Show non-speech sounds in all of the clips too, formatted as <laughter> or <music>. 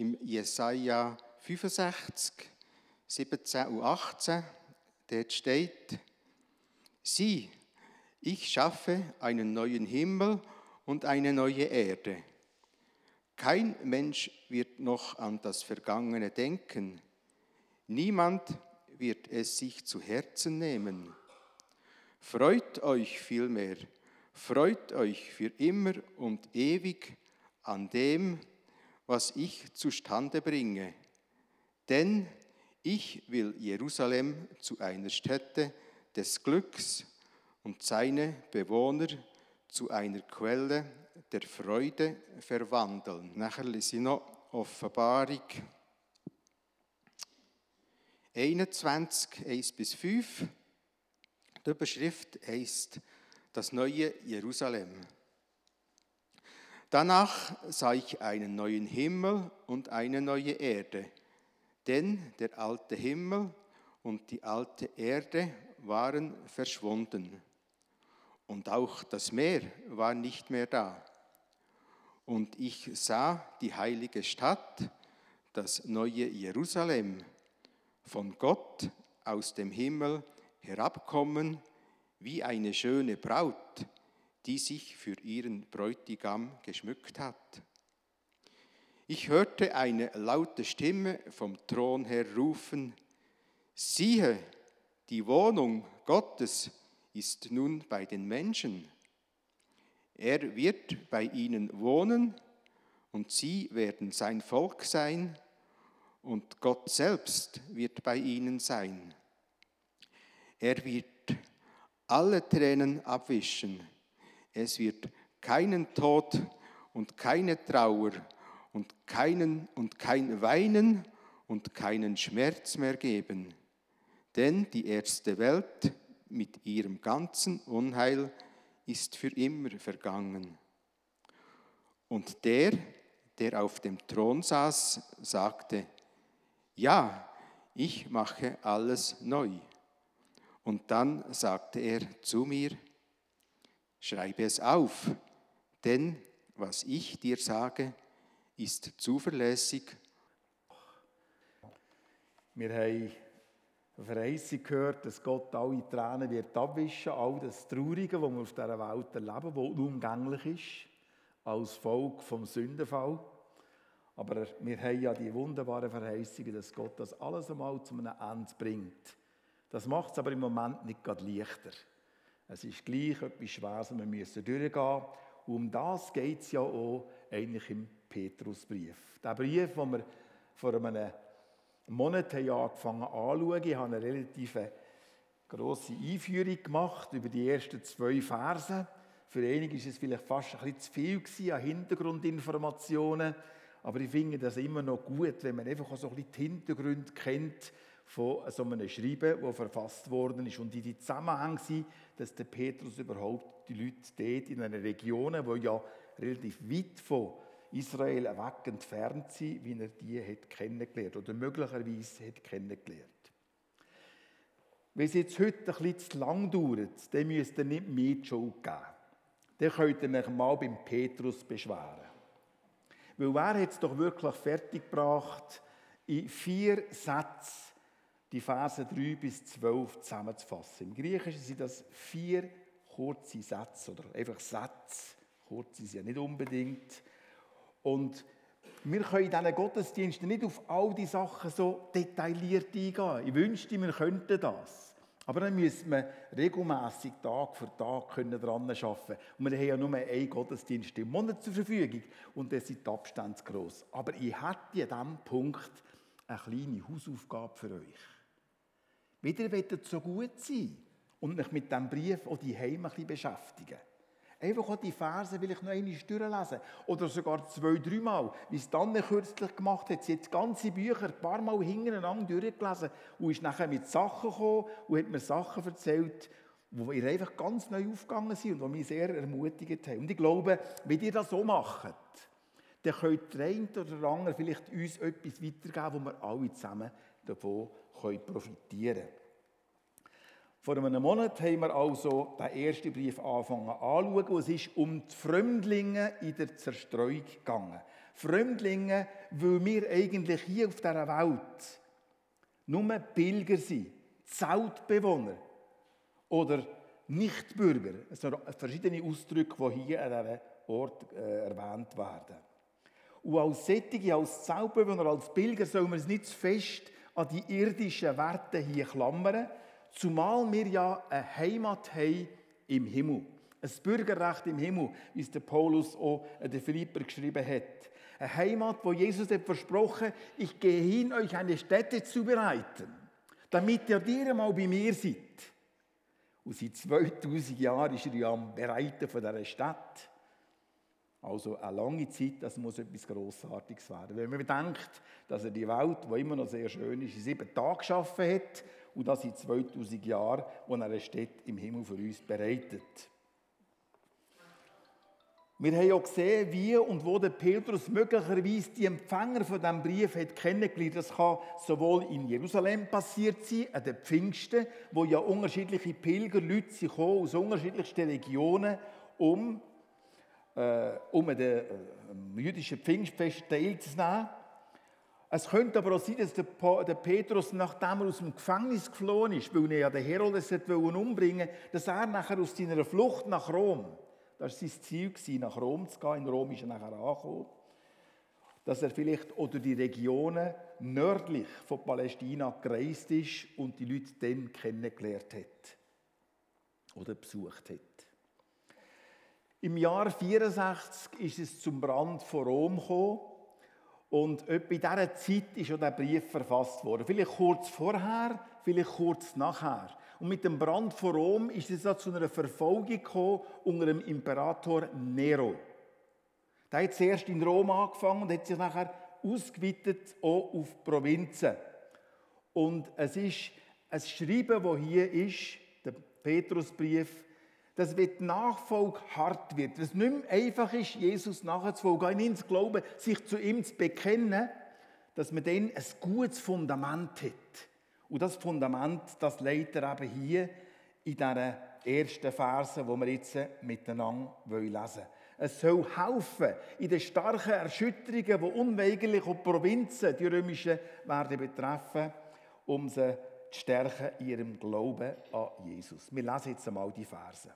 im Jesaja 65, 17 und 18. Dort steht, sieh, ich schaffe einen neuen Himmel und eine neue Erde. Kein Mensch wird noch an das Vergangene denken. Niemand wird es sich zu Herzen nehmen. Freut euch vielmehr, freut euch für immer und ewig an dem, was ich zustande bringe. Denn ich will Jerusalem zu einer Stätte des Glücks und seine Bewohner zu einer Quelle der Freude verwandeln. Nachher lese ich noch Offenbarung 21, 1 bis 5. Die Überschrift heißt Das neue Jerusalem. Danach sah ich einen neuen Himmel und eine neue Erde, denn der alte Himmel und die alte Erde waren verschwunden. Und auch das Meer war nicht mehr da. Und ich sah die heilige Stadt, das neue Jerusalem, von Gott aus dem Himmel herabkommen wie eine schöne Braut, die sich für ihren Bräutigam geschmückt hat. Ich hörte eine laute Stimme vom Thron her rufen, siehe, die Wohnung Gottes ist nun bei den Menschen. Er wird bei ihnen wohnen und sie werden sein Volk sein und Gott selbst wird bei ihnen sein. Er wird alle Tränen abwischen. Es wird keinen Tod und keine Trauer und keinen und kein Weinen und keinen Schmerz mehr geben. Denn die erste Welt mit ihrem ganzen Unheil ist für immer vergangen. Und der, der auf dem Thron saß, sagte, ja, ich mache alles neu. Und dann sagte er zu mir, schreibe es auf, denn was ich dir sage, ist zuverlässig. Wir haben eine Verheißung gehört, dass Gott alle Tränen wird abwischen, all das Traurige, was wir auf dieser Welt erleben, das unumgänglich ist, als Folge vom Sündenfall. Aber wir haben ja die wunderbaren Verheißungen, dass Gott das alles einmal zu einem Ende bringt. Das macht es aber im Moment nicht gerade leichter. Es ist gleich etwas Schweres, wir müssen durchgehen. Und um das geht es ja auch eigentlich im Petrusbrief. Der Brief, den wir vor einem Monat haben angefangen anzuschauen, ich habe eine relativ grosse Einführung gemacht über die ersten zwei Verse. Für einige war es vielleicht fast ein bisschen zu viel gewesen an Hintergrundinformationen, aber ich finde das immer noch gut, wenn man einfach auch so ein bisschen die Hintergründe kennt von so einem Schreiben, das verfasst worden ist. Und in die Zusammenhänge sind, dass der Petrus überhaupt die Leute dort in einer Region, die ja relativ weit von Israel weg entfernt sind, wie er die hat kennengelernt oder möglicherweise hat kennengelernt. Wenn es jetzt heute ein bisschen zu lang dauert, dann müsst ihr nicht mehr die Schuld geben. Dann könnt ihr euch mal beim Petrus beschweren. Weil er hat es doch wirklich fertiggebracht, in vier Sätzen die Verse 3 bis 12 zusammenzufassen. Im Griechischen sind das vier kurze Sätze oder einfach Sätze. Kurz sind ja nicht unbedingt. Und wir können in diesen Gottesdiensten nicht auf all die Sachen so detailliert eingehen. Ich wünschte, wir könnten das. Aber dann müssen wir regelmäßig Tag für Tag daran arbeiten. Und wir haben ja nur einen Gottesdienst im Monat zur Verfügung. Und das sind die Abstände gross. Aber ich hätte an diesem Punkt eine kleine Hausaufgabe für euch. Wieder wollt so gut sein und mich mit diesem Brief auch die Heim ein bisschen beschäftigen. Einfach auch die Verse will ich noch einmal durchlesen. Oder sogar zwei, dreimal. Wie es dann kürzlich gemacht hat. Sie hat ganze Bücher ein paar Mal hintereinander durchgelesen und ist nachher mit Sachen gekommen und hat mir Sachen erzählt, die ihr einfach ganz neu aufgegangen sind und die mich sehr ermutigt haben. Und ich glaube, wenn ihr das so macht, dann könnt der eine oder der andere vielleicht uns etwas weitergeben, wo wir alle zusammen davon profitieren können. Vor einem Monat haben wir also den ersten Brief angefangen anzuschauen. Es ist um die Fremdlinge in der Zerstreuung gegangen. Fremdlinge, weil wir eigentlich hier auf dieser Welt nur Pilger sind, Zeltbewohner oder Nichtbürger. Es sind verschiedene Ausdrücke, die hier an diesem Ort äh, erwähnt werden. Und als Sättige, als Zeltbewohner, als Pilger soll man es nicht zu fest an die irdischen Werte hier klammern, zumal wir ja eine Heimat haben im Himmel. Ein Bürgerrecht im Himmel, wie es der Paulus auch den Philipper geschrieben hat. Eine Heimat, wo Jesus hat versprochen, ich gehe hin, euch eine Stätte zu bereiten, damit ihr dir mal bei mir seid. Und seit 2000 Jahren ist er ja am Bereiten von dieser Stadt. Also eine lange Zeit, das muss etwas Grossartiges werden. Wenn man bedenkt, dass er die Welt, die immer noch sehr schön ist, in sieben Tagen geschaffen hat und das in 2000 Jahren, wo er eine Stätte im Himmel für uns bereitet. Wir haben auch gesehen, wie und wo der Petrus möglicherweise die Empfänger von diesem Brief hat kennengelernt. Das kann sowohl in Jerusalem passiert sein, an den Pfingsten, wo ja unterschiedliche Pilgerleute sind aus unterschiedlichsten Regionen, um äh, um dem äh, jüdischen Pfingstfest teilzunehmen. Es könnte aber auch sein, dass der, der Petrus, nachdem er aus dem Gefängnis geflohen ist, weil er ja den Herodes umbringen wollte, dass er nachher aus seiner Flucht nach Rom, das war sein Ziel, nach Rom zu gehen, in Rom ist er nachher angekommen, dass er vielleicht oder die Regionen nördlich von Palästina gereist ist und die Leute dann kennengelernt hat oder besucht hat. Im Jahr 64 ist es zum Brand von Rom gekommen. Und etwa in dieser Zeit ist auch der Brief verfasst worden. Vielleicht kurz vorher, vielleicht kurz nachher. Und mit dem Brand von Rom ist es zu einer Verfolgung gekommen unter dem Imperator Nero. Der hat zuerst in Rom angefangen und hat sich nachher ausgeweitet auch auf Provinzen. Und es ist ein Schreiben, das hier ist, der Petrusbrief, dass wenn die Nachfolge hart wird, dass es nicht mehr einfach ist, Jesus nachzufolgen, an ihn zu glauben, sich zu ihm zu bekennen, dass man dann ein gutes Fundament hat. Und das Fundament, das leitet er eben hier in diesen ersten Versen, die wir jetzt miteinander lesen wollen. Es soll helfen in den starken Erschütterungen, die unweigerlich die Provinzen, die römischen, werden betreffen, um sie zu stärken in ihrem Glauben an Jesus. Wir lesen jetzt einmal die Verse.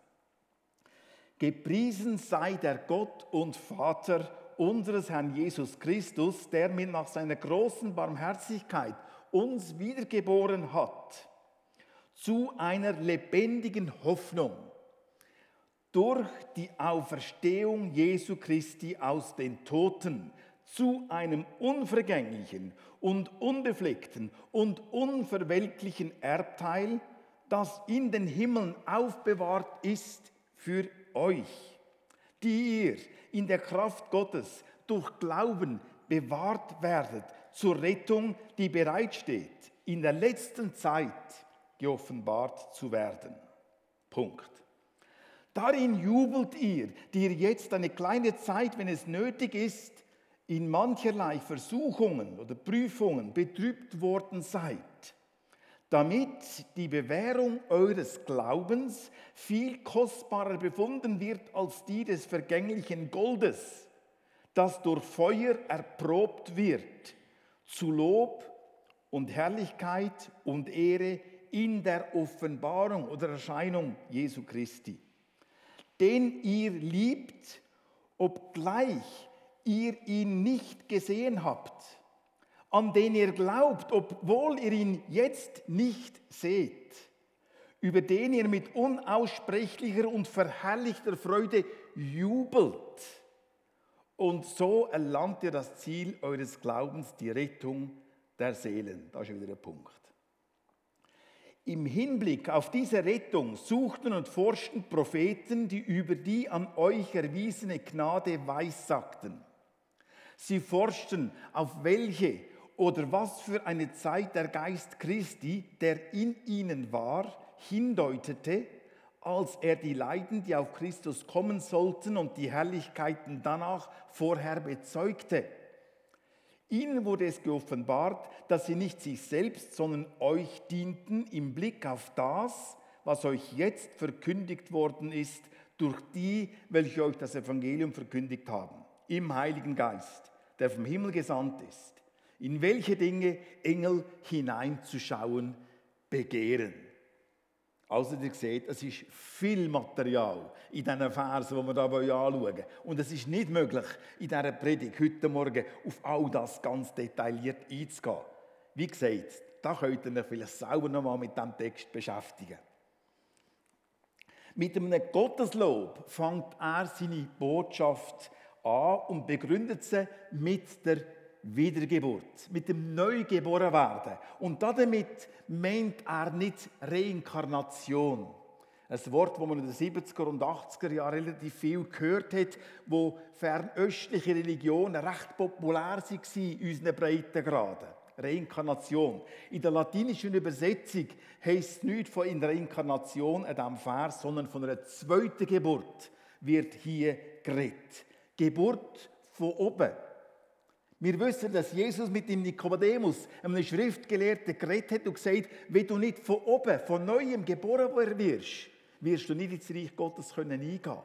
Gepriesen sei der Gott und Vater unseres Herrn Jesus Christus, der mir nach seiner großen Barmherzigkeit uns wiedergeboren hat zu einer lebendigen Hoffnung durch die Auferstehung Jesu Christi aus den Toten zu einem unvergänglichen und unbefleckten und unverwelklichen Erbteil, das in den Himmeln aufbewahrt ist für euch, die ihr in der Kraft Gottes durch Glauben bewahrt werdet zur Rettung, die bereitsteht, in der letzten Zeit geoffenbart zu werden. Punkt. Darin jubelt ihr, die ihr jetzt eine kleine Zeit, wenn es nötig ist, in mancherlei Versuchungen oder Prüfungen betrübt worden seid damit die Bewährung eures Glaubens viel kostbarer befunden wird als die des vergänglichen Goldes, das durch Feuer erprobt wird, zu Lob und Herrlichkeit und Ehre in der Offenbarung oder Erscheinung Jesu Christi. Den ihr liebt, obgleich ihr ihn nicht gesehen habt an den ihr glaubt, obwohl ihr ihn jetzt nicht seht, über den ihr mit unaussprechlicher und verherrlichter Freude jubelt. Und so erlangt ihr das Ziel eures Glaubens, die Rettung der Seelen. Da ist wieder der Punkt. Im Hinblick auf diese Rettung suchten und forschten Propheten, die über die an euch erwiesene Gnade weissagten. Sie forschten, auf welche oder was für eine Zeit der Geist Christi, der in ihnen war, hindeutete, als er die Leiden, die auf Christus kommen sollten und die Herrlichkeiten danach vorher bezeugte. Ihnen wurde es geoffenbart, dass sie nicht sich selbst, sondern euch dienten im Blick auf das, was euch jetzt verkündigt worden ist, durch die, welche euch das Evangelium verkündigt haben, im Heiligen Geist der vom Himmel gesandt ist, in welche Dinge Engel hineinzuschauen begehren. Also ihr seht, es ist viel Material in diesen Versen, die wir hier anschauen Und es ist nicht möglich, in dieser Predigt heute Morgen auf all das ganz detailliert einzugehen. Wie gesagt, da könnt ihr euch vielleicht selber noch mal mit diesem Text beschäftigen. Mit einem Gotteslob fängt er seine Botschaft an und begründet sie mit der Wiedergeburt, mit dem Neugeborenwerden. Und damit meint er nicht Reinkarnation. Ein Wort, das man in den 70er und 80er Jahren relativ viel gehört hat, wo fernöstliche Religionen recht populär waren in unseren Breitengraden. Reinkarnation. In der latinischen Übersetzung heißt es nicht von in Reinkarnation in diesem Vers, sondern von einer zweiten Geburt wird hier geredet. Geburt von oben. Wir wissen, dass Jesus mit dem Nikodemus, einem Schriftgelehrten, geredet hat und gesagt, wenn du nicht von oben, von neuem geboren wirst, wirst du nicht ins Reich Gottes können eingehen.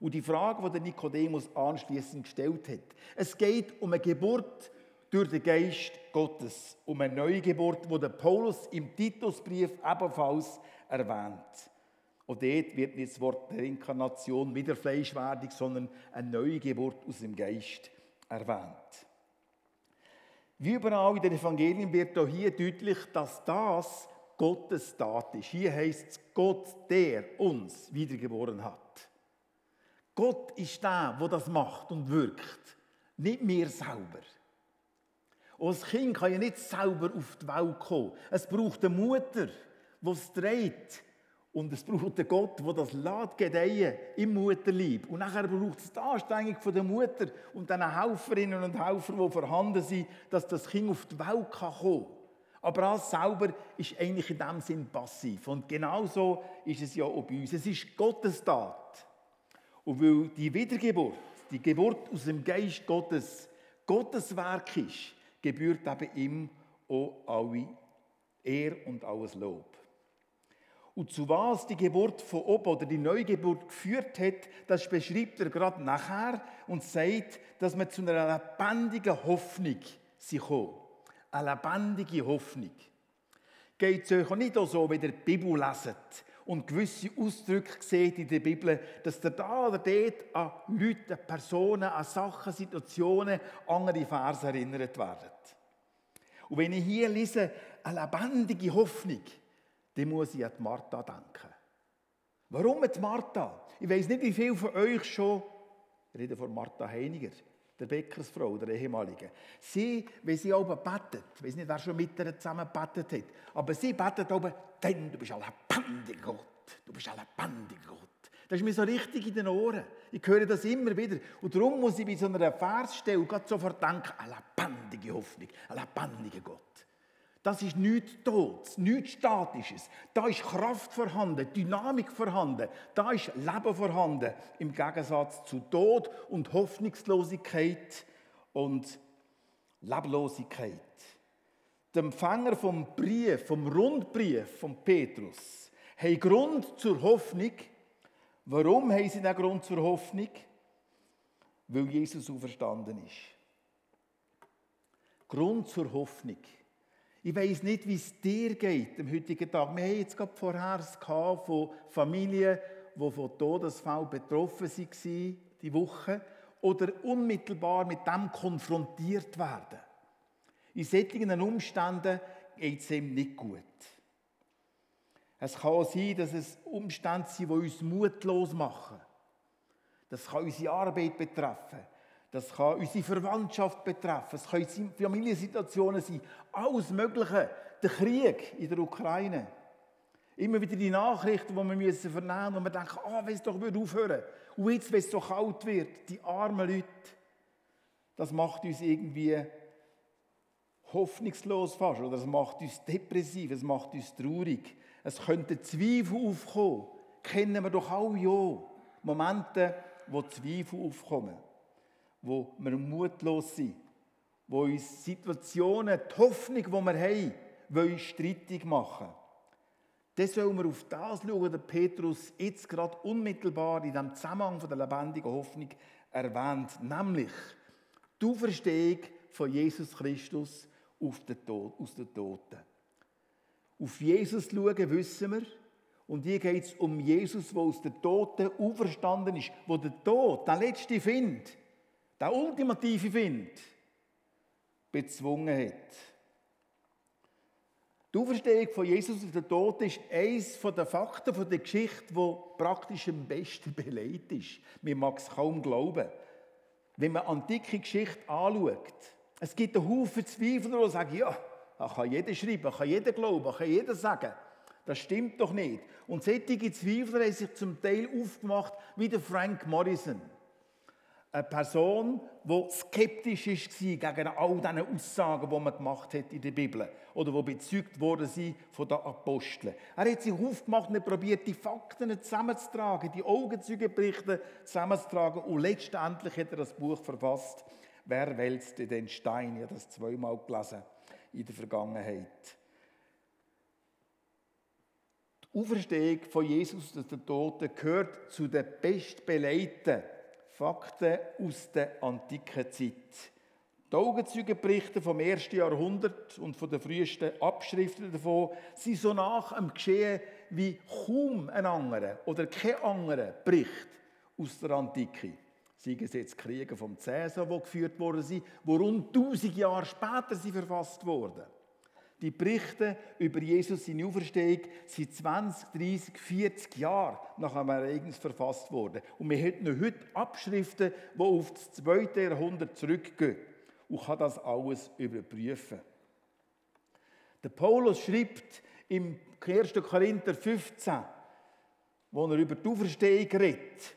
Und die Frage, die der Nikodemus anschließend gestellt hat, es geht um eine Geburt durch den Geist Gottes, um eine Neugeburt, wo der Paulus im Titusbrief ebenfalls erwähnt. Und dort wird nicht das Wort der Inkarnation, wieder Fleischwerdung, sondern eine Neugeburt aus dem Geist erwähnt. Wie überall in den Evangelien wird auch hier deutlich, dass das Gottes Tat ist. Hier heißt es Gott, der uns wiedergeboren hat. Gott ist der, der das macht und wirkt, nicht wir selber. Und Kind kann ja nicht selber auf die Welt kommen. Es braucht eine Mutter, die es dreht. Und es braucht einen Gott, der das lässt gedeihen im Mutterlieb. Und nachher braucht es die Anstrengung der Mutter und den Helferinnen und Helfer, die vorhanden sind, dass das Kind auf die Welt kommen kann. Aber das selber ist eigentlich in dem Sinn passiv. Und genauso ist es ja auch bei uns. Es ist Gottes Tat. Und weil die Wiedergeburt, die Geburt aus dem Geist Gottes, Gottes Werk ist, gebührt eben ihm auch alle Ehr und alles Lob. Und zu was die Geburt von oben oder die Neugeburt geführt hat, das beschreibt er gerade nachher und sagt, dass man zu einer lebendigen Hoffnung kommt. Eine lebendige Hoffnung. Geht es euch auch nicht so, wie ihr die Bibel leset und gewisse Ausdrücke seht in der Bibel, dass ihr da oder dort an Leute, Personen, an Sachen, Situationen, andere Verse erinnert werden. Und wenn ich hier lese, eine lebendige Hoffnung, dann muss ich an Martha denken. Warum die Martha? Ich weiß nicht, wie viele von euch schon, ich rede von Martha Heiniger, der Bäckersfrau, der ehemaligen. Sie, wenn sie oben betet, ich weiß nicht, wer schon mit ihr zusammen betet hat, aber sie betet oben, denn du bist ein lebendiger Gott. Du bist ein lebendiger Gott. Das ist mir so richtig in den Ohren. Ich höre das immer wieder. Und darum muss ich bei so einer Versstelle sofort denken, eine lebendige Hoffnung, ein lebendiger Gott. Das ist nichts Todes, nichts Statisches. Da ist Kraft vorhanden, Dynamik vorhanden, da ist Leben vorhanden, im Gegensatz zu Tod und Hoffnungslosigkeit und Leblosigkeit. Der Empfänger vom Brief, vom Rundbrief von Petrus, haben Grund zur Hoffnung. Warum haben sie den Grund zur Hoffnung? Weil Jesus auferstanden ist. Grund zur Hoffnung. Ich weiß nicht, wie es dir geht am heutigen Tag. Wir haben jetzt gerade vorher von Familien, die von Todesfall betroffen waren, die Woche, oder unmittelbar mit dem konfrontiert werden. In solchen Umständen geht es ihm nicht gut. Es kann sein, dass es Umstände sind, die uns mutlos machen. Das kann unsere Arbeit betreffen. Das kann unsere Verwandtschaft betreffen. Es können Familiensituationen sein. Alles Mögliche. Der Krieg in der Ukraine. Immer wieder die Nachrichten, die wir müssen vernehmen müssen, wo wir denken, ah, oh, wenn es doch aufhören Und jetzt, wenn es so kalt wird, die armen Leute. Das macht uns irgendwie hoffnungslos fast. Oder es macht uns depressiv, es macht uns traurig. Es könnte Zweifel aufkommen. Kennen wir doch alle ja. Momente, wo Zweifel aufkommen wo wir mutlos sind, wo uns Situationen, die Hoffnung, die wir haben, wollen streitig machen. Dann sollen wir auf das schauen, der Petrus jetzt gerade unmittelbar in dem Zusammenhang von der lebendigen Hoffnung erwähnt, nämlich Die Auferstehung von Jesus Christus aus den Toten. Auf Jesus schauen, wissen wir. Und hier geht es um Jesus, der aus den Toten auferstanden ist, wo der Tod, der letzte Find, der ultimative Find, bezwungen hat. Die Auferstehung von Jesus aus den Toten ist eines der Fakten der Geschichte, wo praktisch am besten <laughs> beleidigt ist. Man mag es kaum glauben. Wenn man antike Geschichte anschaut, es gibt einen Haufen Zweifler, die sagen, ja, das kann jeder schreiben, kann jeder glauben, kann jeder sagen. Das stimmt doch nicht. Und solche Zweifler haben sich zum Teil aufgemacht, wie der Frank Morrison. Eine Person, die skeptisch war gegen all diese Aussagen, die man gemacht hat in der Bibel oder die bezeugt worden sind von den Aposteln. Er hat sich aufgemacht und probiert, die Fakten zusammenzutragen, die Augenzeugenberichte zusammenzutragen und letztendlich hat er das Buch verfasst. Wer wälzte den Stein? Ich habe das zweimal gelesen in der Vergangenheit. Die Auferstehung von Jesus aus den Toten gehört zu den bestbeleiten Fakten aus der antiken Zeit. Die Augenzeugenberichte vom ersten Jahrhundert und von den frühesten Abschriften davon sind so nach dem Geschehen wie kaum ein anderer oder kein anderer Bericht aus der Antike. Sei es jetzt Kriege vom Cäsar, die geführt worden sind, wo rund 1000 Jahre später sie verfasst wurden. Die Berichte über Jesus in Auferstehung sind 20, 30, 40 Jahre nach einem Ereignis verfasst worden. Und wir noch heute Abschriften, die auf das zweite Jahrhundert zurückgehen und kann das alles überprüfen. Der Paulus schreibt im 1. Korinther 15, wo er über die Auferstehung redet,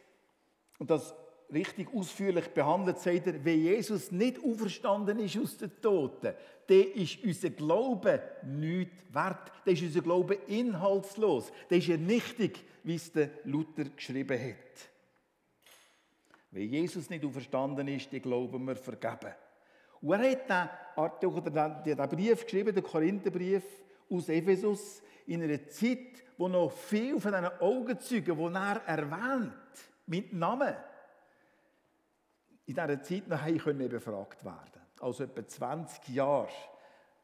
und das richtig ausführlich behandelt, sagt er, wenn Jesus nicht auferstanden ist aus den Toten, dann ist unser Glaube nichts wert. Dann ist unser Glaube inhaltslos. Dann ist er nichtig, wie es der Luther geschrieben hat. Wenn Jesus nicht auferstanden ist, dann glauben wir vergeben. Und er hat den, den Brief geschrieben, den Korintherbrief aus Ephesus, in einer Zeit, wo noch viel von diesen Augenzeugen, die er erwähnt, mit Namen, in dieser Zeit noch können befragt werden. Also etwa 20 Jahre,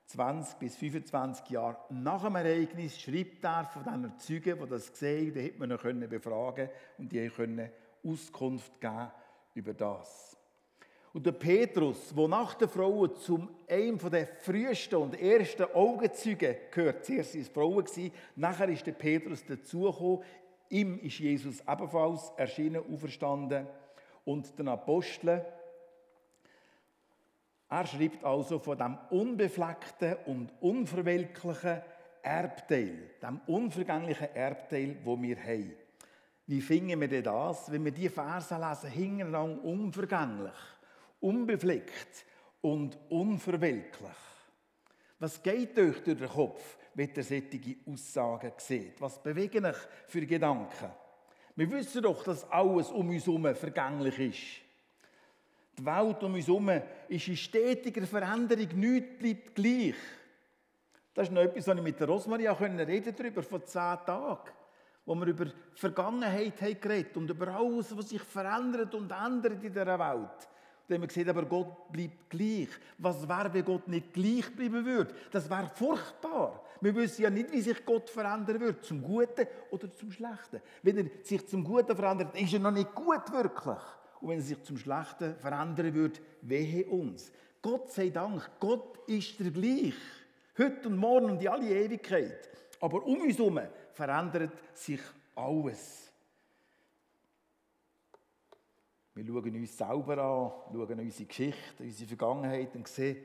20 bis 25 Jahre nach dem Ereignis schreibt er von diesen Zeugen, die das gesehen haben, die hätte man noch können befragen und die können Auskunft geben über das. Und der Petrus, der nach der Frau zum einem der frühesten und ersten Augenzeugen gehört, zuerst war es Frauen, nachher ist der Petrus dazugekommen, ihm ist Jesus ebenfalls erschienen, auferstanden und den Aposteln. Er schreibt also von dem unbefleckten und unverwelklichen Erbteil, dem unvergänglichen Erbteil, wo wir haben. Wie finden wir denn das, wenn wir die Verse lesen, hintereinander unvergänglich? unbefleckt und unverwelklich. Was geht euch durch den Kopf, wenn ihr solche Aussagen seht? Was bewegen euch für Gedanken? Wir wissen doch, dass alles um uns herum vergänglich ist. Die Welt um uns herum ist in stetiger Veränderung, nichts bleibt gleich. Das ist noch etwas, was ich mit der Rosmaria reden darüber vor zehn Tagen, wo wir über die Vergangenheit haben geredet und über alles, was sich verändert und ändert in dieser Welt. Da haben wir gesehen, aber Gott bleibt gleich. Was wäre, wenn Gott nicht gleich bleiben würde? Das wäre furchtbar. Wir wissen ja nicht, wie sich Gott verändern wird, zum Guten oder zum Schlechten. Wenn er sich zum Guten verändert, ist er noch nicht gut wirklich. Und wenn er sich zum Schlechten verändern würde, wehe uns. Gott sei Dank, Gott ist der gleich. Heute und morgen und in alle Ewigkeit. Aber um uns herum verändert sich alles. Wir schauen uns selber an, schauen unsere Geschichte, unsere Vergangenheit und sehen,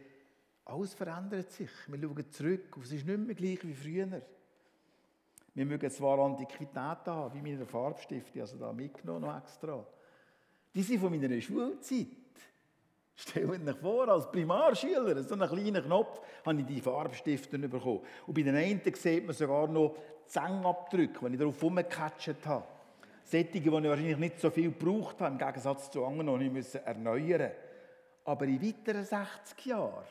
alles verändert sich. Wir schauen zurück es ist nicht mehr gleich wie früher. Wir mögen zwar Antiquität haben, wie meine Farbstifte, also da mitgenommen noch extra. Die sind von meiner Schulzeit. Stellt euch vor, als Primarschüler, so einen kleinen Knopf, habe ich die Farbstifte bekommen. Und bei den einen sieht man sogar noch Zängabdrücke, die ich darauf rumgecatcht habe. Sättige, die ich wahrscheinlich nicht so viel gebraucht habe, im Gegensatz zu anderen, die ich erneuern musste. Aber in weiteren 60 Jahren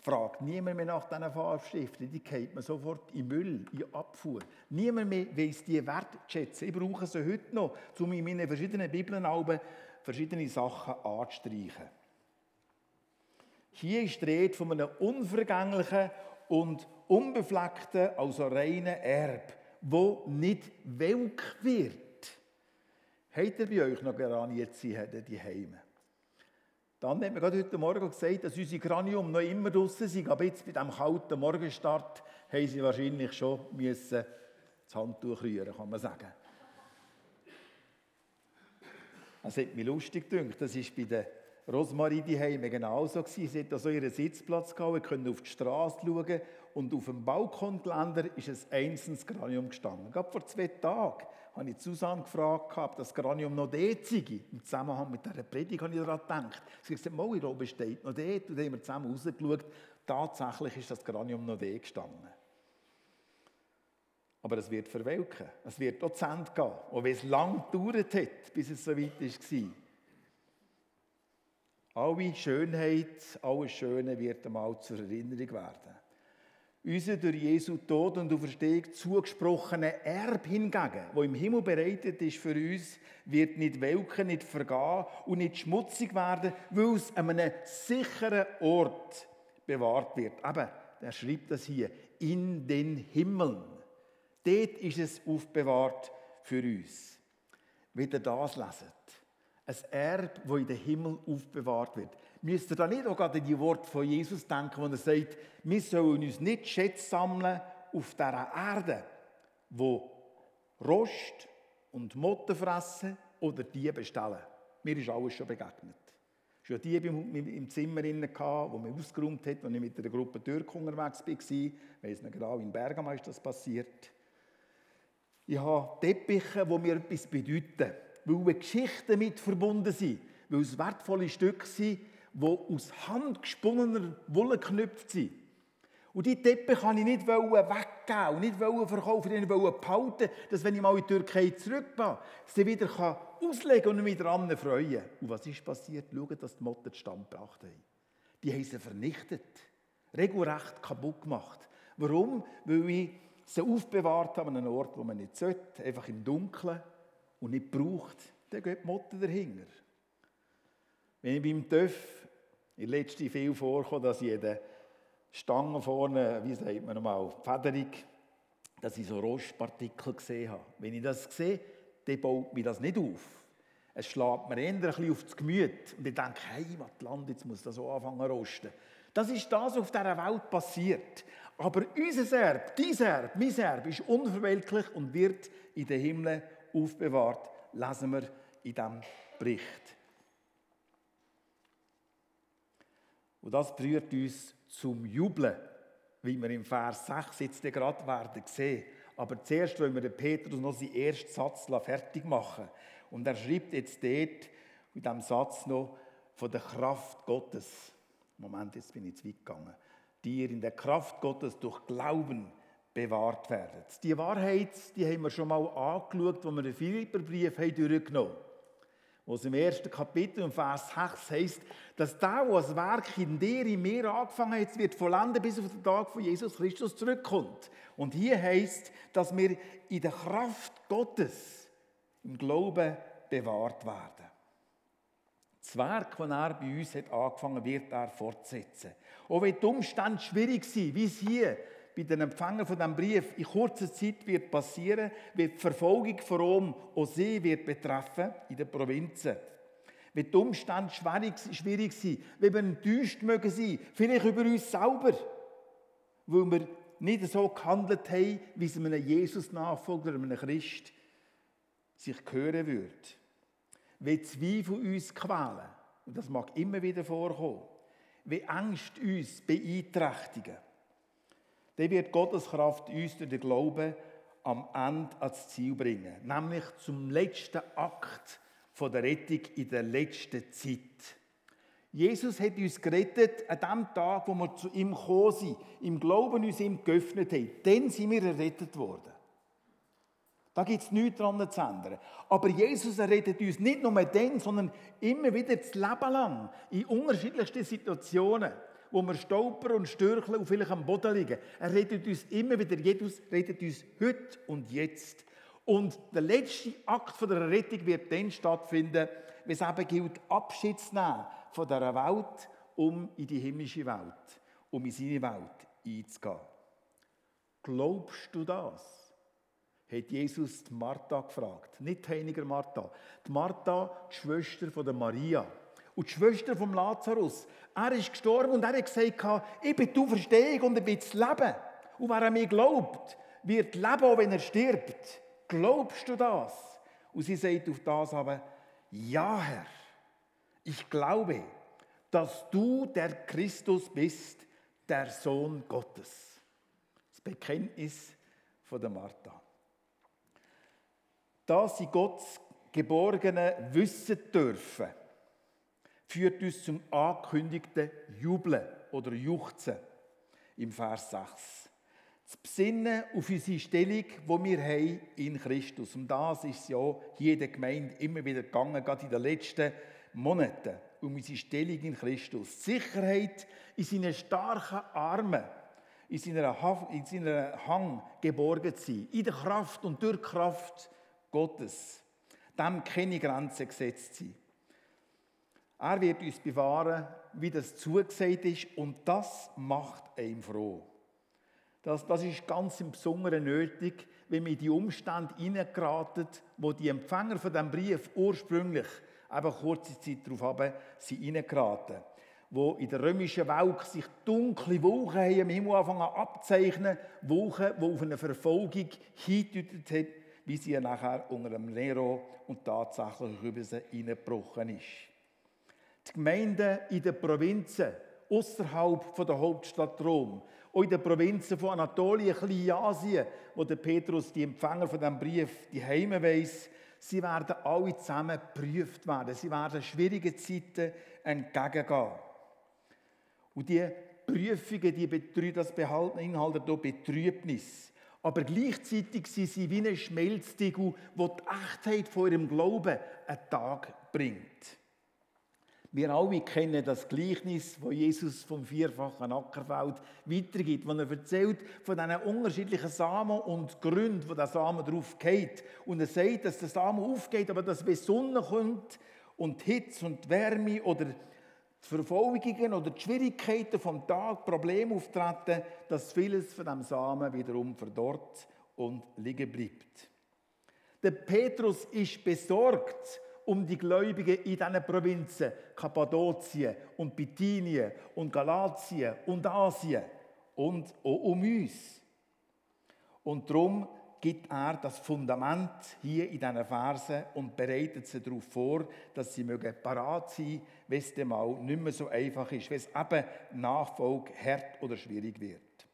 fragt niemand mehr nach diesen Farbstiften. Die geht man sofort in Müll, in Abfuhr. Niemand mehr weiss die wertschätzen. Ich brauche sie heute noch, um in meinen verschiedenen Bibeln verschiedene Sachen anzustreichen. Hier ist die Rede von einem unvergänglichen und unbefleckten, also reinen Erb, wo nicht welk wird. Habt ihr bei euch noch Geranienziehen die Heime? Dann hat mir gerade heute Morgen gesagt, dass unsere Granium noch immer draußen sind, aber jetzt bei diesem kalten Morgenstart haben sie wahrscheinlich schon müssen das Handtuch rühren, kann man sagen. Das hat mich lustig gedacht. Das war bei der Rosmarie die Heime genauso. Sie hat also ihren Sitzplatz gehabt, können auf die Straße schauen und auf dem Balkongeländer ist ein einzelnes Granium gestanden. Gerade vor zwei Tagen habe ich Susanne gefragt, ob das Granium noch dort sei. Im Zusammenhang mit dieser Predigt habe ich daran gedacht. Sie hat gesagt, mal, oben steht noch dort. Und dann haben wir zusammen rausgeschaut. Tatsächlich ist das Granium noch dort gestanden. Aber es wird verwelken. Es wird auch zu Ende gehen. Und wenn es lang gedauert hat, bis es so weit war. Alle Schönheit, alles Schöne wird einmal zur Erinnerung werden. Unser durch Jesu Tod und Auferstehung zugesprochene Erb hingegen, wo im Himmel bereitet ist für uns, wird nicht welken, nicht vergehen und nicht schmutzig werden, weil es an einem sicheren Ort bewahrt wird. Aber er schreibt das hier, in den Himmeln. Dort ist es aufbewahrt für uns. Ihr das leset, ein Erb, das in den Himmel aufbewahrt wird. Müsst ihr da nicht auch gerade an die Worte von Jesus denken, wo er sagt, wir sollen uns nicht Schätze sammeln auf dieser Erde, wo Rost und Motten fressen oder die bestellen. Mir ist alles schon begegnet. Es war die im Zimmer, wo man ausgeräumt hat, als ich mit einer Gruppe Türken unterwegs war. Ich weiss nicht genau, in Bergamo ist das passiert. Ich habe Teppiche, die mir etwas bedeuten, weil Geschichten mit verbunden sind, weil es wertvolle Stücke sind, die aus handgesponnener Wolle geknüpft sind. Und die Teppiche kann ich nicht weggeben und nicht verkaufen, sondern behalten, dass wenn ich mal in die Türkei zurück bin, sie wieder auslegen und mich daran freuen Und was ist passiert? Schaut, dass die Motten Stand gebracht haben. Die haben sie vernichtet, regelrecht kaputt gemacht. Warum? Weil ich sie aufbewahrt habe an einem Ort, wo man nicht sollte, einfach im Dunkeln und nicht braucht, dann geht die Motte dahinter. Wenn ich beim TÜV in letzter viel vorkomme, dass den Stangen vorne, wie sagt man nochmal, Federung, dass ich so Rostpartikel gesehen habe. Wenn ich das sehe, dann baut mir das nicht auf. Es schlägt mir eher ein bisschen auf das Gemüt. Und ich denke, hey, Land, jetzt muss das so anfangen zu rosten. Das ist das, was auf dieser Welt passiert. Aber unser Erb, dein Erb, mein Erb ist unverwelklich und wird in den Himmel aufbewahrt, lesen wir in diesem Bericht. Und das berührt uns zum Jubeln, wie wir im Vers 6 jetzt gerade werden sehen. Aber zuerst wollen wir den Petrus noch seinen ersten Satz fertig machen. Und er schreibt jetzt dort in diesem Satz noch von der Kraft Gottes. Moment, jetzt bin ich zu weit gegangen. Die ihr in der Kraft Gottes durch Glauben bewahrt werdet. Die Wahrheit, die haben wir schon mal angeschaut, wo wir den Philipperbrief durchgenommen haben wo es im ersten Kapitel, im Vers 6 heißt, dass der, der das Werk in dir, in mir angefangen hat, wird vollenden, bis auf den Tag von Jesus Christus zurückkommt. Und hier heißt, dass wir in der Kraft Gottes im Glauben bewahrt werden. Das Werk, das er bei uns hat angefangen wird er fortsetzen. Auch wenn die Umstände schwierig sind, wie es hier bei den Empfängern von diesem Brief in kurzer Zeit wird passieren, wird die Verfolgung von Rom auch sie wird betreffen in den Provinzen. Wie die Umstände schwierig, schwierig sind, wie wir enttäuscht mögen sein, vielleicht über uns selber, weil wir nicht so gehandelt haben, wie es einem Jesus-Nachfolger, einem Christ sich gehören würde. Wie Zweifel uns quälen, und das mag immer wieder vorkommen, wie Angst uns beeinträchtigen dann wird Gottes Kraft uns durch den Glauben am Ende ans Ziel bringen. Nämlich zum letzten Akt der Rettung in der letzten Zeit. Jesus hat uns gerettet an dem Tag, wo wir zu ihm gekommen sind, im Glauben uns ihm geöffnet haben. Dann sind wir errettet worden. Da gibt es nichts daran zu ändern. Aber Jesus errettet uns nicht nur dann, sondern immer wieder das Leben lang, in unterschiedlichsten Situationen wo wir stolpern und stürcheln und vielleicht am Boden liegen. Er redet uns immer wieder, Jesus redet uns heute und jetzt. Und der letzte Akt von der Rettung wird dann stattfinden, wenn es eben gilt, Abschied zu nehmen von dieser Welt um in die himmlische Welt, um in seine Welt einzugehen. Glaubst du das? hat Jesus die Martha gefragt. Nicht die Heiliger Martha. Die Martha, die Schwester von der Maria. Und die Schwester vom Lazarus. Er ist gestorben und er hat gesagt, ich bin die Verstehung und ich bin das Leben. Und wer an mich glaubt, wird leben, auch wenn er stirbt. Glaubst du das? Und sie sagt auf das aber, ja Herr, ich glaube, dass du der Christus bist, der Sohn Gottes. Das Bekenntnis von der Martha. Da sie Gottes Geborgene wissen dürfen, führt uns zum angekündigten Jubeln oder Juchzen im Vers 6. Das Besinnen auf unsere Stellung, die wir haben in Christus. Um das ist ja hier in der Gemeinde immer wieder gegangen, gerade in den letzten Monaten, um unsere Stellung in Christus. Die Sicherheit in seinen starken Armen, in seiner, in seiner Hang geborgen zu sein, in der Kraft und durch Kraft Gottes. Dem keine Grenzen gesetzt sind. Er wird uns bewahren, wie das zugesagt ist, und das macht einem froh. Das, das ist ganz im Besonderen nötig, wenn wir in die Umstände hineingeraten, wo die Empfänger von dem Brief ursprünglich eben kurze Zeit darauf haben, sie hineingeraten. Wo in der römischen Welt sich dunkle Wolken haben im Himmel anfangen abzeichnen, Wolken, die auf eine Verfolgung hingedeutet haben, wie sie nachher unter dem Nero und tatsächlich über sie hineingebrochen ist. Die Gemeinden in den Provinzen außerhalb der Hauptstadt Rom, auch in den Provinzen von Anatolien, Kleinasien, wo der Petrus, die Empfänger von diesem Brief, die Heime weiss, sie werden alle zusammen geprüft werden. Sie werden schwierigen Zeiten entgegengehen. Und die Prüfungen, die das behalten, Inhalte hier Betrübnis. Aber gleichzeitig sind sie wie ein Schmelztiegel, wo die Echtheit von ihrem Glauben einen Tag bringt. Wir alle kennen das Gleichnis, wo Jesus vom vierfachen Ackerfeld weitergibt, wo er erzählt von diesen unterschiedlichen Samen und Gründen, wo der Samen drauf geht. Und er sagt, dass der Samen aufgeht, aber dass wenn Sonne kommt und Hitze und Wärme oder die Verfolgungen oder die Schwierigkeiten vom Tag, Probleme auftreten, dass vieles von dem Samen wiederum verdorrt und liegen bleibt. Der Petrus ist besorgt um die Gläubigen in diesen Provinzen, Kappadokien und Bithynien und Galatien und Asien und auch um uns. Und darum gibt er das Fundament hier in diesen Versen und bereitet sie darauf vor, dass sie mögen parat sein, wenn es dem mal nicht mehr so einfach ist, wenn es eben Nachfolge hart oder schwierig wird.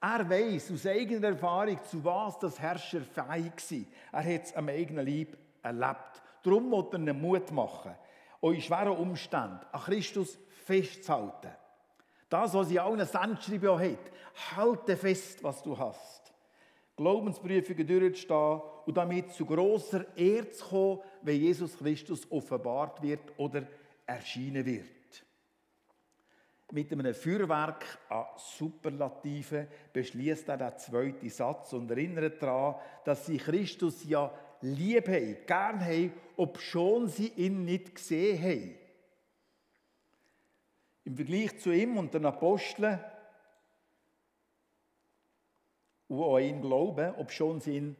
Er weiß aus eigener Erfahrung, zu was das Herrscher fähig war. Er hat es am eigenen Leib erlebt. Darum muss er einen Mut machen, euch in schweren Umständen an Christus festzuhalten. Das, was in allen Sendschreiben hat, halte fest, was du hast. Glaubensprüfungen durchzustehen und damit zu großer Ehre zu kommen, wenn Jesus Christus offenbart wird oder erscheinen wird. Mit einem Feuerwerk an Superlativen beschließt er den zweiten Satz und erinnert daran, dass sie Christus ja lieb haben, gern haben, obschon sie ihn nicht gesehen haben. Im Vergleich zu ihm und den Aposteln und an ihn glauben, obschon sie ihn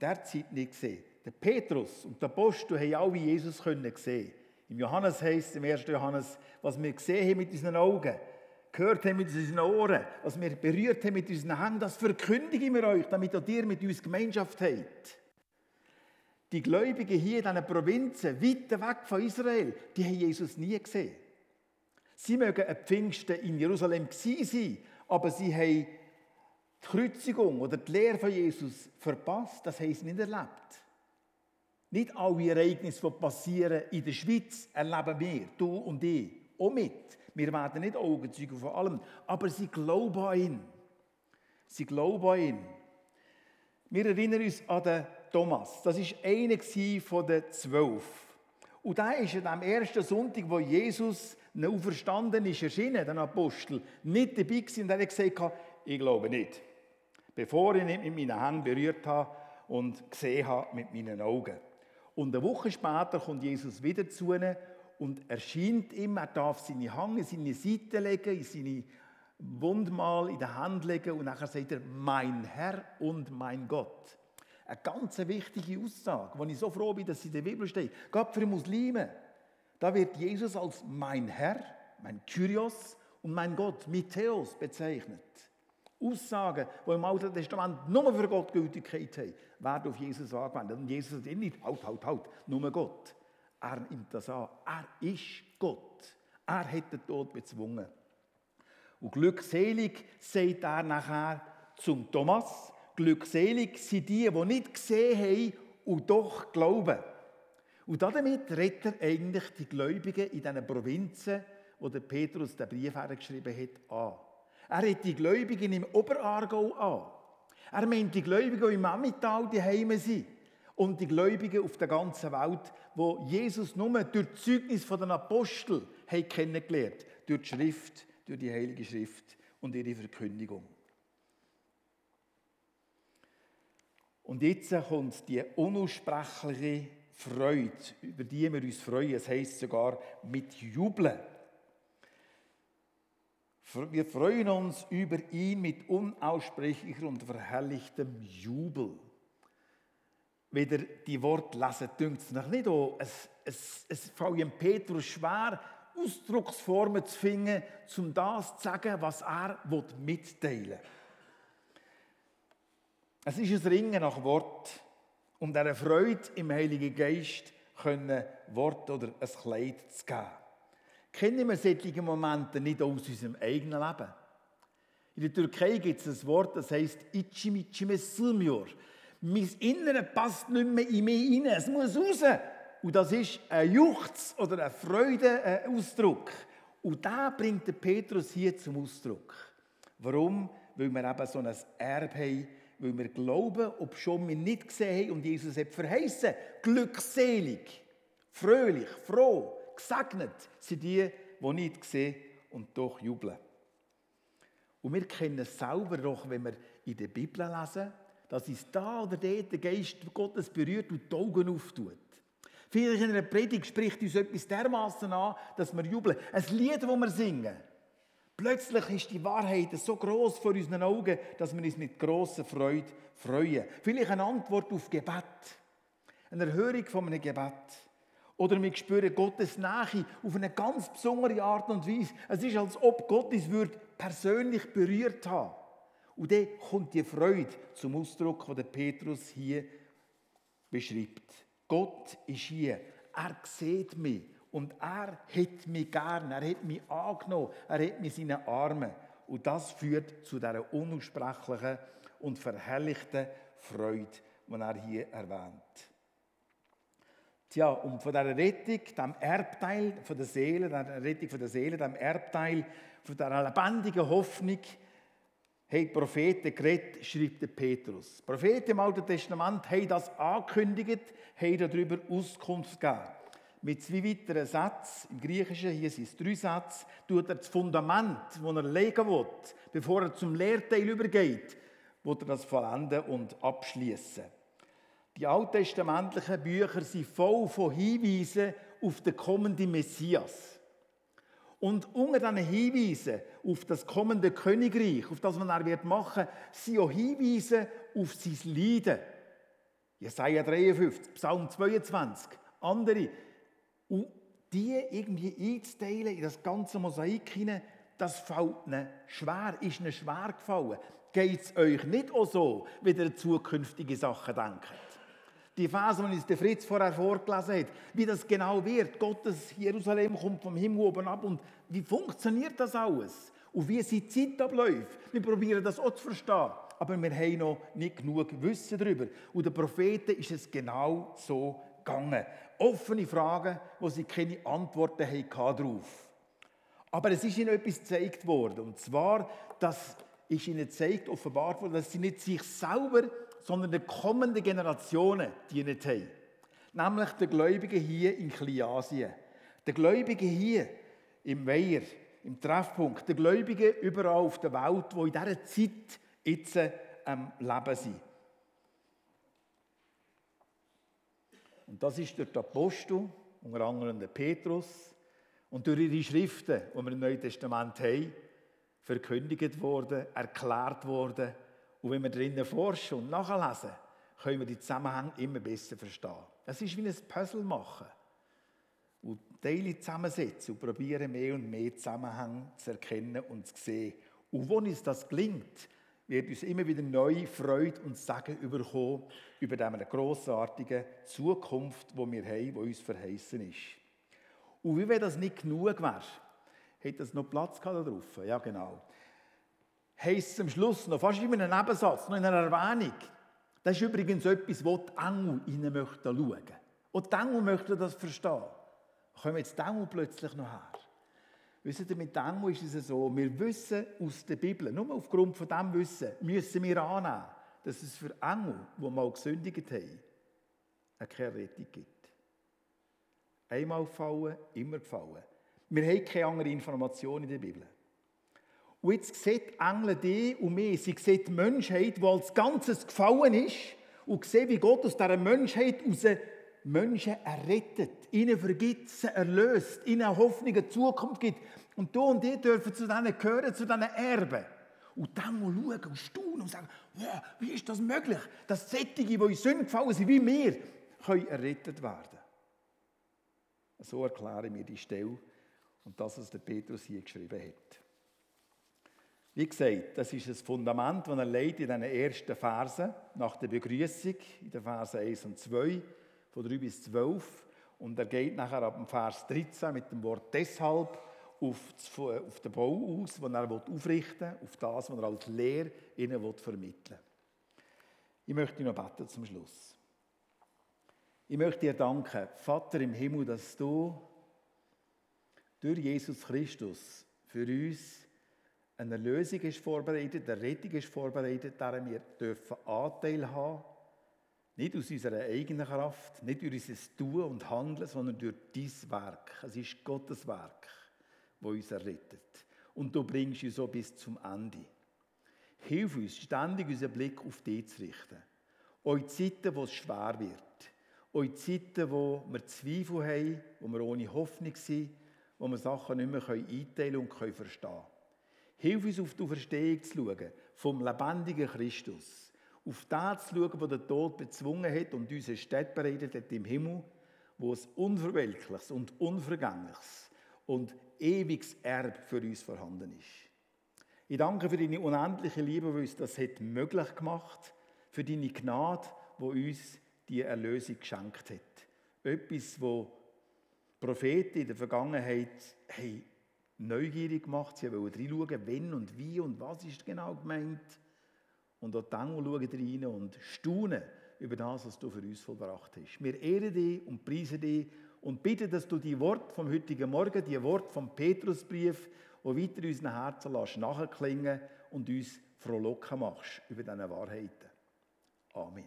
derzeit nicht sehen. Der Petrus und der Apostel haben alle Jesus sehen. Im Johannes heißt im 1. Johannes, was wir gesehen haben mit unseren Augen, gehört haben mit unseren Ohren, was wir berührt haben mit unseren Händen, das verkündigen wir euch, damit auch ihr mit uns Gemeinschaft habt. Die Gläubigen hier in diesen Provinzen, weit weg von Israel, die haben Jesus nie gesehen. Sie mögen ein Pfingsten in Jerusalem sein, aber sie haben die Kreuzigung oder die Lehre von Jesus verpasst, das haben sie nicht erlebt. Nicht alle Ereignisse, die passieren in der Schweiz, erleben wir, du und ich, auch mit. Wir werden nicht Augenzeuge von allem, aber sie glauben an ihn. Sie glauben an ihn. Wir erinnern uns an den Thomas. Das war einer von den zwölf. Und der ist an dem ersten Sonntag, wo Jesus auferstanden ist, erschienen, den Apostel, nicht dabei gewesen und er hat gesagt, ich glaube nicht bevor ich nicht mit meinen Händen berührt habe und gesehen habe mit meinen Augen. Und eine Woche später kommt Jesus wieder zu ihnen und erscheint ihm. Er darf seine Hand in seine Seite legen, in seine Wundmal in die Hand legen und nachher sagt er, mein Herr und mein Gott. Eine ganz wichtige Aussage, wo ich so froh bin, dass sie in der Bibel steht. Gott für Muslime. Da wird Jesus als mein Herr, mein Kyrios und mein Gott, Mitheos, bezeichnet. Aussagen, die im Alten Testament nur für Gott Gültigkeit haben, werden auf Jesus angewendet. Und Jesus sagt nicht, halt, halt, halt, nur Gott. Er nimmt das an. Er ist Gott. Er hat den Tod bezwungen. Und glückselig sagt er nachher zum Thomas, glückselig sind die, die nicht gesehen haben und doch glauben. Und damit rettet er eigentlich die Gläubigen in diesen Provinzen, wo der Petrus den Brief hergeschrieben hat, an. Er hat die Gläubigen im Oberaargau an. Er meint die Gläubigen, die im Ammital daheim sind. Und die Gläubigen auf der ganzen Welt, wo Jesus nur durch das Zeugnis der Apostel kennengelernt durch die Schrift, durch die Heilige Schrift und ihre Verkündigung. Und jetzt kommt die unaussprechliche Freude, über die wir uns freuen. Es heißt sogar mit Jubeln. Wir freuen uns über ihn mit unaussprechlicher und verherrlichtem Jubel. Wieder die Worte lesen, dünkt es noch nicht an. Es, es, es fällt Petrus schwer, Ausdrucksformen zu finden, um das zu sagen, was er mitteilen will. Es ist ein Ringen nach Wort, um dieser Freude im Heiligen Geist können Wort oder ein Kleid zu geben. Kennen wir solche Momente nicht aus unserem eigenen Leben? In der Türkei gibt es ein Wort, das heißt İçim. Mein Innere passt nicht mehr in mich rein, es muss raus. Und das ist ein Juchz oder ein Freudeausdruck. Und da bringt der Petrus hier zum Ausdruck. Warum? Weil wir eben so ein Erbe haben, weil wir glauben, ob schon wir nicht gesehen haben und Jesus hat verheißen, glückselig, fröhlich, froh, Gesegnet sind die, die nicht sehen und doch jubeln. Und wir kennen es selber doch, wenn wir in der Bibel lesen, dass uns da oder dort der Geist Gottes berührt und die Augen auftut. Vielleicht in einer Predigt spricht uns etwas dermaßen an, dass wir jubeln. Ein Lied, das wir singen. Plötzlich ist die Wahrheit so groß vor unseren Augen, dass wir uns mit grosser Freude freuen. Vielleicht eine Antwort auf Gebet. Eine Erhörung von einem Gebet. Oder wir spüren Gottes Nähe auf eine ganz besondere Art und Weise. Es ist, als ob Gott uns persönlich berührt hat. Und dann kommt die Freude zum Ausdruck, den Petrus hier beschreibt. Gott ist hier. Er sieht mich. Und er hat mich gern. Er hat mich angenommen. Er hat mich in seinen Armen. Und das führt zu dieser unaussprechlichen und verherrlichten Freude, die er hier erwähnt. Tja, und von dieser Rettung, dem Erbteil von der Seele, der Rettung von der Seele, dem Erbteil von dieser lebendigen Hoffnung, haben die Propheten geredet, schreibt der Petrus. Die Propheten im Alten Testament haben das angekündigt, haben darüber Auskunft gegeben. Mit zwei weiteren Sätzen, im Griechischen, hier sind es drei Sätze, tut er das Fundament, das er legen will, bevor er zum Lehrteil übergeht, wird er das vollenden und abschließen. Die alttestamentlichen Bücher sind voll von Hinweisen auf den kommenden Messias. Und unter diesen Hinweisen auf das kommende Königreich, auf das, was er machen wird, sind auch Hinweise auf sein Leiden. Jesaja 53, Psalm 22, andere. Und die irgendwie einzuteilen in das ganze Mosaik hinein, das fällt ihnen schwer, ist ihnen schwer gefallen. Geht es euch nicht auch so, wie ihr zukünftige Sachen denkt? Die Phase, die uns der Fritz vorher vorgelesen hat, wie das genau wird. Gottes Jerusalem kommt vom Himmel oben ab und wie funktioniert das alles? Und wie sind die Zeit abläuft? Wir probieren das auch zu verstehen, aber wir haben noch nicht genug Wissen darüber. Und den Propheten ist es genau so gegangen. Offene Fragen, wo sie keine Antworten hatten darauf. Aber es ist ihnen etwas gezeigt worden. Und zwar, dass ist ihnen gezeigt, offenbart worden, dass sie nicht sich selber sondern den kommenden Generationen dienen haben. Nämlich den Gläubigen hier in Kleinasien. Den Gläubigen hier im Weiher, im Treffpunkt. Den Gläubigen überall auf der Welt, die in dieser Zeit jetzt am ähm, Leben sind. Und das ist durch den Apostel unter anderem der Petrus, und durch ihre Schriften, die wir im Neuen Testament haben, verkündigt worden, erklärt worden. Und wenn wir drinnen forschen und nachlesen, können wir die Zusammenhänge immer besser verstehen. Es ist wie ein Puzzle machen und Teile zusammensetzen und probieren mehr und mehr Zusammenhänge zu erkennen und zu sehen. Und wo uns das gelingt, wird uns immer wieder neue Freude und Sagen überkommen über diese grossartige Zukunft, die wir haben, die uns verheißen ist. Und wie wenn das nicht genug wäre, hätte das noch Platz gehabt da drauf? Ja, genau. Heißt am Schluss noch, fast in einem Nebensatz, noch in einer Erwähnung. Das ist übrigens etwas, wo die Engel rein möchten schauen. Und die Engel möchten das verstehen. Kommen jetzt die Engel plötzlich noch her? Wisst ihr, mit Engel ist es so, wir wissen aus der Bibel, nur aufgrund von dem Wissen, müssen wir annehmen, dass es für Engel, die mal gesündigt haben, keine Rettung gibt. Einmal gefallen, immer gefallen. Wir haben keine andere Information in der Bibel. Und jetzt sieht Engel die und mich, sie sieht die Menschheit, die als Ganzes gefallen ist und sieht, wie Gott aus dieser Menschheit aus Menschen errettet, ihnen vergibt, erlöst, ihnen eine Hoffnung, eine Zukunft gibt. Und du und ich dürfen zu denen gehören, zu diesen Erben. Und dann mal schauen und staunen und sagen, wow, wie ist das möglich, dass Sättige, die in Sünden gefallen sind, wie wir, können errettet werden. So erkläre ich mir die Stelle und das, was der Petrus hier geschrieben hat. Wie gesagt, das ist das Fundament, das er legt in den ersten Versen nach der Begrüßung, in den Versen 1 und 2 von 3 bis 12. Und er geht nachher ab dem Vers 13 mit dem Wort deshalb auf, auf den Bau aus, den er aufrichten will, auf das, was er als Lehr ihnen vermitteln will. Ich möchte noch beten zum Schluss. Ich möchte dir danken, Vater im Himmel, dass du durch Jesus Christus für uns eine Lösung ist vorbereitet, eine Rettung ist vorbereitet, daran wir dürfen Anteil haben nicht aus unserer eigenen Kraft, nicht durch unser Tun und Handeln, sondern durch dein Werk. Es ist Gottes Werk, das uns errettet. Und du bringst uns so bis zum Ende. Hilf uns, ständig unseren Blick auf dich zu richten. Auch in Zeiten, wo es schwer wird. Auch in Zeiten, wo wir Zweifel haben, wo wir ohne Hoffnung sind, wo wir Sachen nicht mehr einteilen und verstehen können. Hilf uns, auf die Verstehung zu schauen, vom lebendigen Christus auf das zu schauen, was der Tod bezwungen hat und uns eine Stätte bereitet hat im Himmel, wo es unverwelkliches und unvergängliches und ewiges Erb für uns vorhanden ist. Ich danke für deine unendliche Liebe, die uns das hat möglich gemacht, für deine Gnade, wo uns die Erlösung geschenkt hat. Etwas, wo Propheten in der Vergangenheit hey, neugierig gemacht haben. Sie wollen reinschauen, wenn und wie und was ist genau gemeint. Und auch die Engel schauen rein und staunen über das, was du für uns vollbracht hast. Wir ehren dich und preisen dich und bitten, dass du die Wort vom heutigen Morgen, die Wort vom Petrusbrief, die weiter in unseren Herzen lässt, nachklingen und uns frohlocken machst über diese Wahrheiten. Amen.